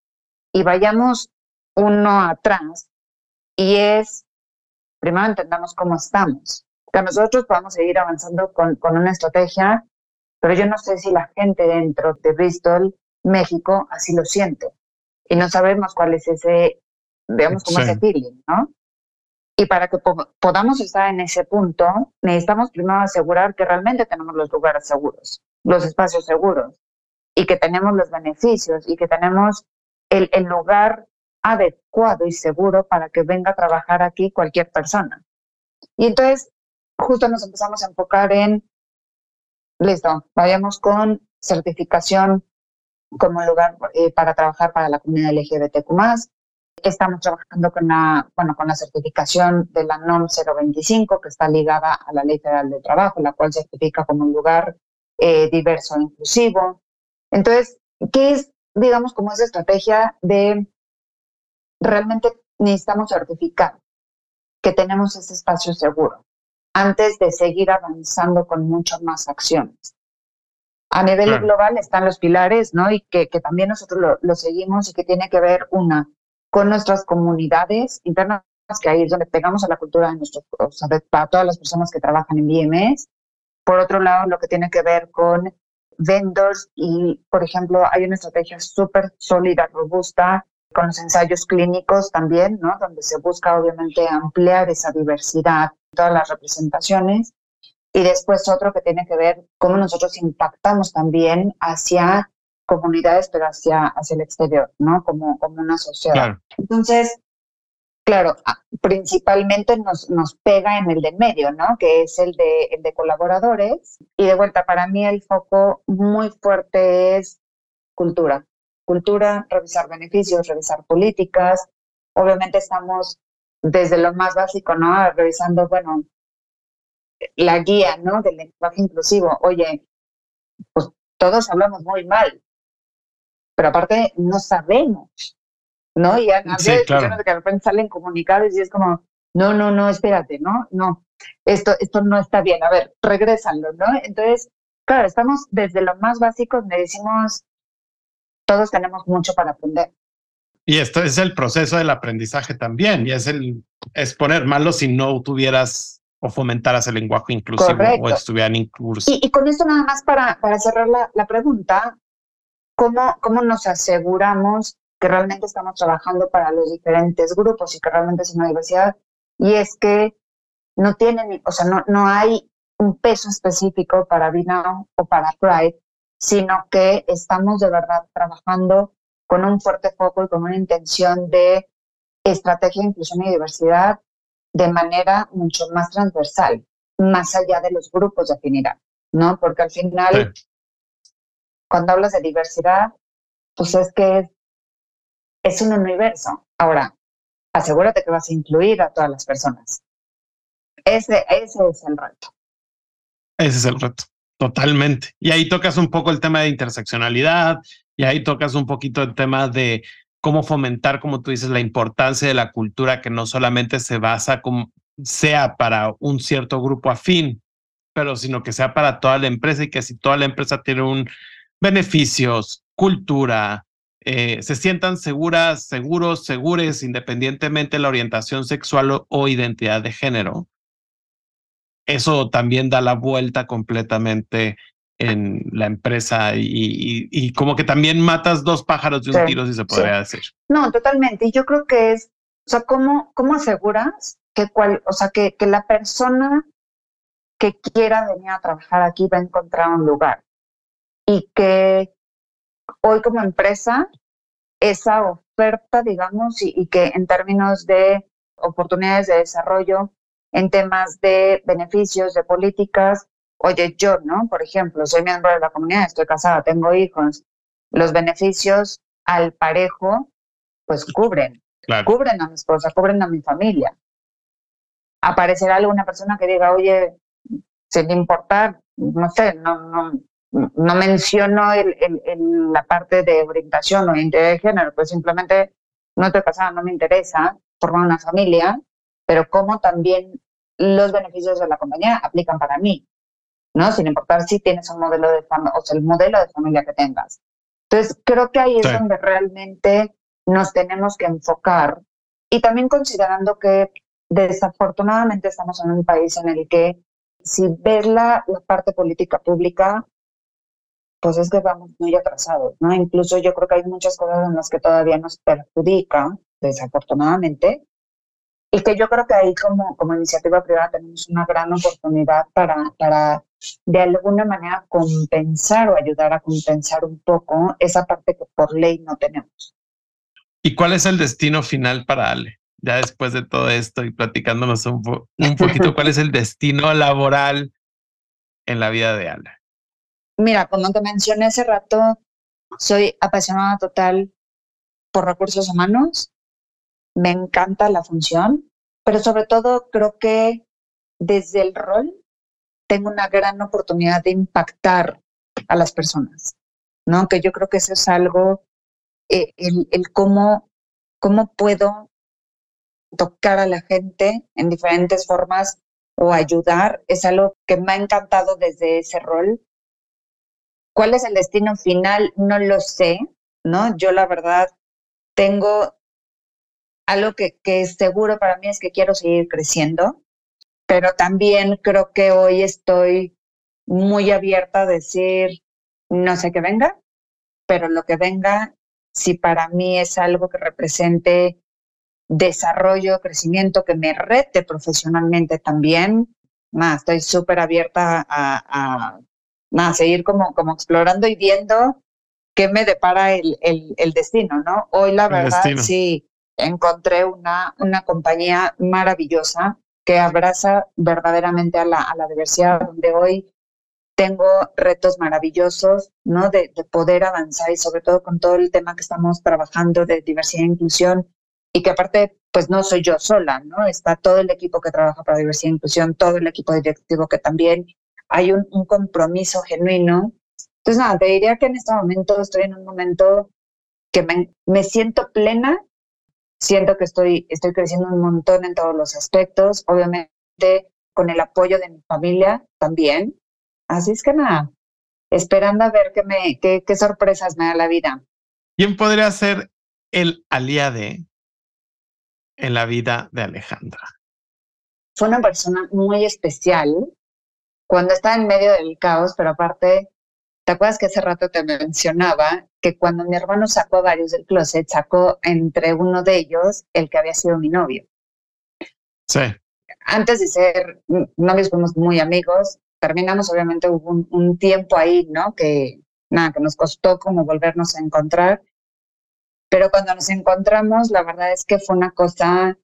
y vayamos uno atrás, y es, primero entendamos cómo estamos, que nosotros podamos seguir avanzando con, con una estrategia, pero yo no sé si la gente dentro de Bristol, México, así lo siente, y no sabemos cuál es ese, veamos cómo ese feeling, ¿no? Y para que podamos estar en ese punto, necesitamos primero asegurar que realmente tenemos los lugares seguros, los espacios seguros, y que tenemos los beneficios y que tenemos el, el lugar adecuado y seguro para que venga a trabajar aquí cualquier persona. Y entonces, justo nos empezamos a enfocar en, listo, vayamos con certificación como lugar eh, para trabajar para la comunidad LGBTQ+, Estamos trabajando con la, bueno, con la certificación de la NOM 025, que está ligada a la Ley Federal del Trabajo, la cual certifica como un lugar eh, diverso e inclusivo. Entonces, ¿qué es, digamos, como esa estrategia de realmente necesitamos certificar que tenemos ese espacio seguro antes de seguir avanzando con muchas más acciones? A nivel global están los pilares, ¿no? Y que, que también nosotros lo, lo, seguimos y que tiene que ver, una, con nuestras comunidades internas, que ahí es donde pegamos a la cultura de nuestros, o sea, para todas las personas que trabajan en BMS. Por otro lado, lo que tiene que ver con vendors y, por ejemplo, hay una estrategia súper sólida, robusta, con los ensayos clínicos también, ¿no? Donde se busca obviamente ampliar esa diversidad, todas las representaciones. Y después otro que tiene que ver cómo nosotros impactamos también hacia comunidades, pero hacia, hacia el exterior, ¿no? Como, como una sociedad. Entonces, claro, ah, principalmente nos, nos pega en el de medio, ¿no? Que es el de, el de colaboradores. Y de vuelta, para mí el foco muy fuerte es cultura. Cultura, revisar beneficios, revisar políticas. Obviamente estamos desde lo más básico, ¿no? Revisando, bueno, la guía, ¿no? Del lenguaje inclusivo. Oye, pues todos hablamos muy mal, pero aparte no sabemos, ¿no? Y a veces que de repente salen comunicados y es como, no, no, no, espérate, no, no, esto, esto no está bien, a ver, regresando, ¿no? Entonces, claro, estamos desde lo más básico donde decimos, todos tenemos mucho para aprender. Y esto es el proceso del aprendizaje también, y es el es poner malo si no tuvieras o fomentaras el lenguaje inclusivo o estuvieran inclusos. Y, y, con esto nada más para, para cerrar la, la pregunta, ¿cómo, ¿cómo nos aseguramos que realmente estamos trabajando para los diferentes grupos y que realmente es una diversidad? Y es que no tienen, o sea, no, no hay un peso específico para Binao o para Pride, sino que estamos de verdad trabajando con un fuerte foco y con una intención de estrategia de inclusión y diversidad de manera mucho más transversal, más allá de los grupos de afinidad, ¿no? Porque al final, cuando hablas de diversidad, pues es que es, un universo. Ahora, asegúrate que vas a incluir a todas las personas. Ese, ese es el reto. Ese es el reto, totalmente. Y ahí tocas un poco el tema de interseccionalidad, y ahí tocas un poquito el tema de cómo fomentar, como tú dices, la importancia de la cultura que no solamente se basa como sea para un cierto grupo afín, pero sino que sea para toda la empresa y que si toda la empresa tiene un beneficios, cultura, eh, se sientan seguras, seguros, segures, independientemente de la orientación sexual o identidad de género. Eso también da la vuelta completamente en la empresa y, como que también matas dos pájaros de un tiro, si se podría decir. No, totalmente. Y yo creo que es, o sea, ¿cómo, cómo aseguras que, cual, o sea, que, que la persona que quiera venir a trabajar aquí va a encontrar un lugar? Y que hoy como empresa, esa oferta, digamos, y que en términos de oportunidades de desarrollo, en temas de beneficios, de políticas, oye, yo, ¿no? Por ejemplo, soy miembro de la comunidad, estoy casada, tengo hijos, los beneficios al parejo, pues cubren, cubren a mi esposa, cubren a mi familia. Aparecerá alguna persona que diga, oye, sin importar, no sé, no, no, no menciono el, el, la parte de orientación o identidad de género, pues simplemente no estoy casada, no me interesa formar una familia, pero como también los beneficios de la compañía aplican para mí. ¿no? Sin importar si tienes un modelo de familia, o sea, el modelo de familia que tengas. Entonces, creo que ahí es donde realmente nos tenemos que enfocar y también considerando que desafortunadamente estamos en un país en el que si ves la, la parte política pública, pues es que vamos muy atrasados, ¿no? Incluso yo creo que hay muchas cosas en las que todavía nos perjudica, desafortunadamente, y que yo creo que ahí como, como iniciativa privada tenemos una gran oportunidad para, para de alguna manera compensar o ayudar a compensar un poco esa parte que por ley no tenemos. ¿Y cuál es el destino final para Ale? Ya después de todo esto y platicándonos un, un poquito, ¿cuál es el destino laboral en la vida de Ale? Mira, como te mencioné hace rato, soy apasionada total por recursos humanos, me encanta la función, pero sobre todo creo que desde el rol tengo una gran oportunidad de impactar a las personas, ¿no? Que yo creo que eso es algo, eh, el, el cómo, cómo puedo tocar a la gente en diferentes formas o ayudar, es algo que me ha encantado desde ese rol. ¿Cuál es el destino final? No lo sé, ¿no? Yo la verdad tengo algo que, que es seguro para mí es que quiero seguir creciendo, pero también creo que hoy estoy muy abierta a decir, no sé qué venga, pero lo que venga, si para mí es algo que represente desarrollo, crecimiento, que me rete profesionalmente también, más estoy súper abierta a, a, seguir como, como explorando y viendo qué me depara el, el, el destino, ¿no? Hoy la verdad sí encontré una, una compañía maravillosa que abraza verdaderamente a la, a la diversidad, donde hoy tengo retos maravillosos, ¿no? De, de, poder avanzar y sobre todo con todo el tema que estamos trabajando de diversidad e inclusión y que aparte, pues no soy yo sola, ¿no? Está todo el equipo que trabaja para diversidad e inclusión, todo el equipo directivo que también hay un, un compromiso genuino. Entonces, nada, te diría que en este momento estoy en un momento que me, me siento plena Siento que estoy, estoy creciendo un montón en todos los aspectos, obviamente con el apoyo de mi familia también. Así es que nada, esperando a ver qué, me, qué, qué sorpresas me da la vida. ¿Quién podría ser el aliade en la vida de Alejandra? fue una persona muy especial cuando estaba en medio del caos, pero aparte, ¿te acuerdas que hace rato te mencionaba que cuando mi hermano sacó a varios del closet, sacó entre uno de ellos el que había sido mi novio? Sí. Antes de ser novios fuimos muy amigos, terminamos, obviamente hubo un, un tiempo ahí, ¿no? Que nada, que nos costó como volvernos a encontrar. Pero cuando nos encontramos, la verdad es que fue una cosa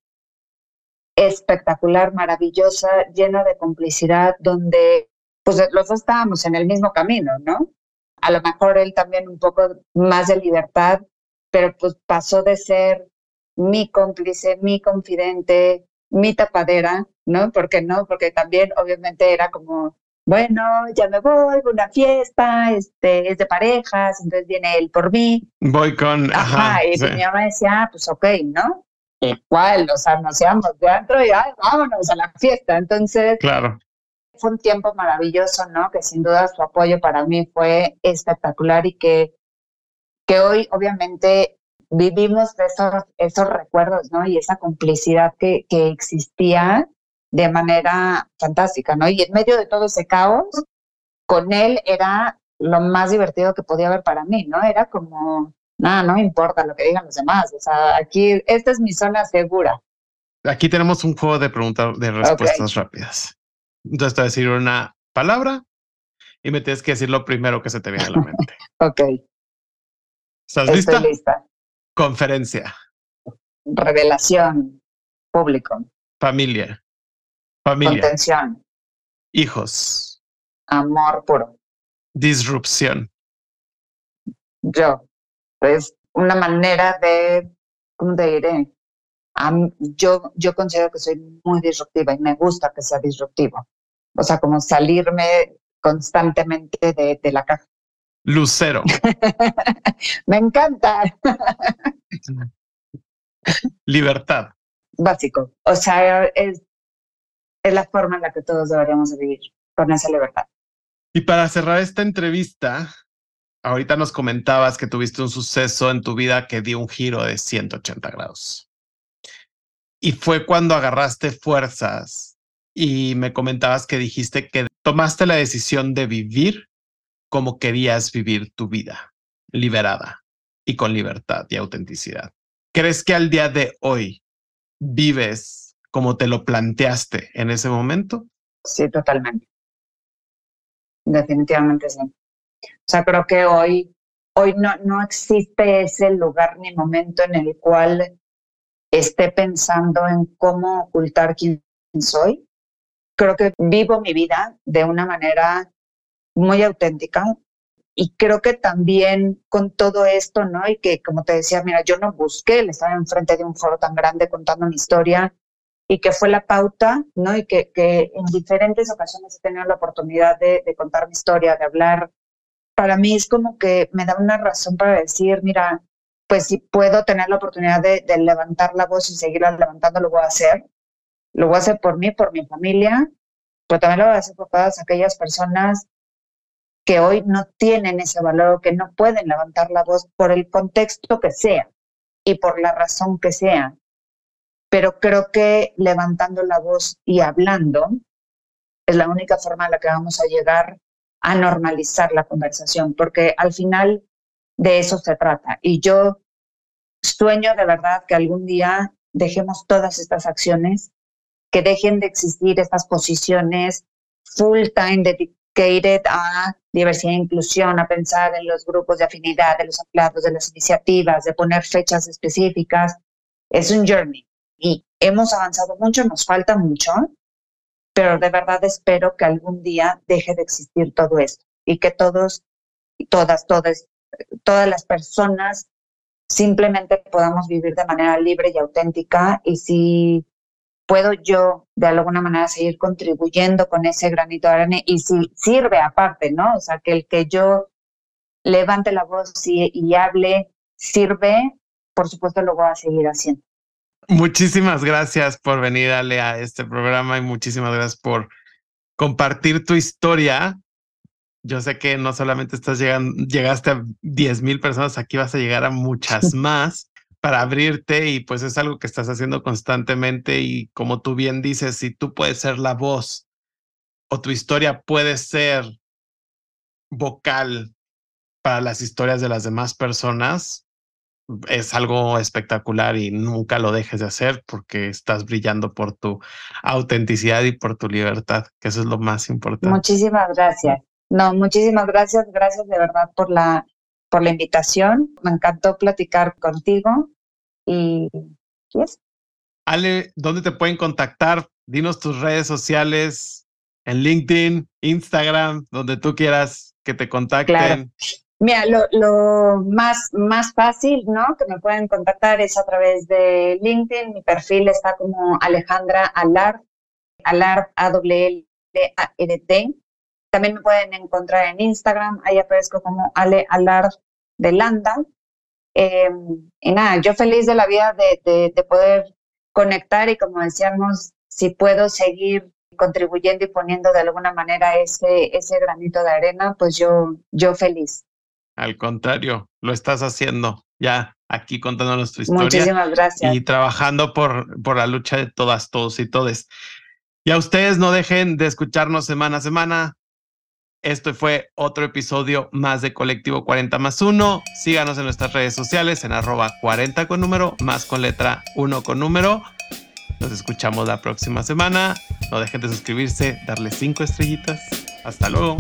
espectacular, maravillosa, llena de complicidad, donde pues los dos estábamos en el mismo camino, ¿no? A lo mejor él también un poco más de libertad, pero pues pasó de ser mi cómplice, mi confidente, mi tapadera, ¿no? ¿Por qué no? Porque también obviamente era como, bueno, ya me voy, una fiesta, este, es de parejas, entonces viene él por mí. Voy con... Ajá, y mi mamá decía, ah, pues ok, ¿no? Igual, o sea, nos íbamos dentro y ay, vámonos a la fiesta. Entonces, claro. fue un tiempo maravilloso, ¿no? Que sin duda su apoyo para mí fue espectacular y que, que hoy obviamente vivimos de esos, esos recuerdos, ¿no? Y esa complicidad que, que existía de manera fantástica, ¿no? Y en medio de todo ese caos, con él era lo más divertido que podía haber para mí, ¿no? Era como, no, no me importa lo que digan los demás. O sea, aquí, esta es mi zona segura. Aquí tenemos un juego de preguntas, de respuestas rápidas. Entonces te voy a decir una palabra y me tienes que decir lo primero que se te viene a la mente. ok. ¿Estás lista? lista. Conferencia. Revelación. Público. Familia. Familia. Contención. Hijos. Amor puro. Disrupción. Yo es una manera de, ¿cómo te diré? yo, yo considero que soy muy disruptiva y me gusta que sea disruptivo. O sea, como salirme constantemente de, de la caja. Lucero. me encanta. Libertad. Básico. O sea, es, es la forma en la que todos deberíamos vivir, con esa libertad. Y para cerrar esta entrevista, ahorita nos comentabas que tuviste un suceso en tu vida que dio un giro de 180 grados. Y fue cuando agarraste fuerzas y me comentabas que dijiste que tomaste la decisión de vivir como querías vivir tu vida, liberada y con libertad y autenticidad. ¿Crees que al día de hoy vives como te lo planteaste en ese momento? Sí, totalmente. Definitivamente sí. O sea, creo que hoy, hoy no, no existe ese lugar ni momento en el cual esté pensando en cómo ocultar quién soy. Creo que vivo mi vida de una manera muy auténtica y creo que también con todo esto, ¿no? Y que como te decía, mira, yo no busqué el estar enfrente de un foro tan grande contando mi historia y que fue la pauta, ¿no? Y que, que en diferentes ocasiones he tenido la oportunidad de, de contar mi historia, de hablar para mí es como que me da una razón para decir, mira, pues si puedo tener la oportunidad de, levantar la voz y seguirla levantando, lo voy a hacer. Lo voy a hacer por mí, por mi familia, pero también lo voy a hacer por todas aquellas personas que hoy no tienen ese valor, que no pueden levantar la voz por el contexto que sea y por la razón que sea. Pero creo que levantando la voz y hablando es la única forma en la que vamos a llegar a normalizar la conversación, porque al final de eso se trata. Y yo sueño de verdad que algún día dejemos todas estas acciones, que dejen de existir estas posiciones full time dedicated a diversidad e inclusión, a pensar en los grupos de afinidad de los empleados, de las iniciativas, de poner fechas específicas. Es un journey y hemos avanzado mucho, nos falta mucho, pero de verdad espero que algún día deje de existir todo esto y que todos, todas, todas, todas las personas simplemente podamos vivir de manera libre y auténtica y si puedo yo de alguna manera seguir contribuyendo con ese granito de arena y si sirve aparte, ¿no? O sea, que el que yo levante la voz y, y hable sirve, por supuesto lo voy a seguir haciendo. Muchísimas gracias por venir, Ale, a este programa y muchísimas gracias por compartir tu historia. Yo sé que no solamente estás llegando, llegaste a 10 mil personas, aquí vas a llegar a muchas más para abrirte y pues es algo que estás haciendo constantemente y como tú bien dices, si tú puedes ser la voz o tu historia puede ser vocal para las historias de las demás personas, es algo espectacular y nunca lo dejes de hacer porque estás brillando por tu autenticidad y por tu libertad, que eso es lo más importante. Muchísimas gracias. No, muchísimas gracias, gracias de verdad por la por la invitación. Me encantó platicar contigo y ¿yes? Ale, ¿dónde te pueden contactar? Dinos tus redes sociales en LinkedIn, Instagram, donde tú quieras que te contacten. Mira, lo, más, más fácil, ¿no? Que me pueden contactar es a través de LinkedIn. Mi perfil está como Alejandra Alar, Alar A W L A R T. También me pueden encontrar en Instagram, ahí aparezco como Ale Alar de Landa. Eh, y nada, yo feliz de la vida de, de, poder conectar y como decíamos, si puedo seguir contribuyendo y poniendo de alguna manera ese, ese granito de arena, pues yo, yo feliz. Al contrario, lo estás haciendo ya aquí contándonos tu historia. Muchísimas gracias. Y trabajando por, por la lucha de todas, todos y todes. Y a ustedes no dejen de escucharnos semana a semana. Esto fue otro episodio más de Colectivo 40 más 1. Síganos en nuestras redes sociales en arroba 40 con número, más con letra 1 con número. Nos escuchamos la próxima semana. No dejen de suscribirse, darle 5 estrellitas. Hasta luego.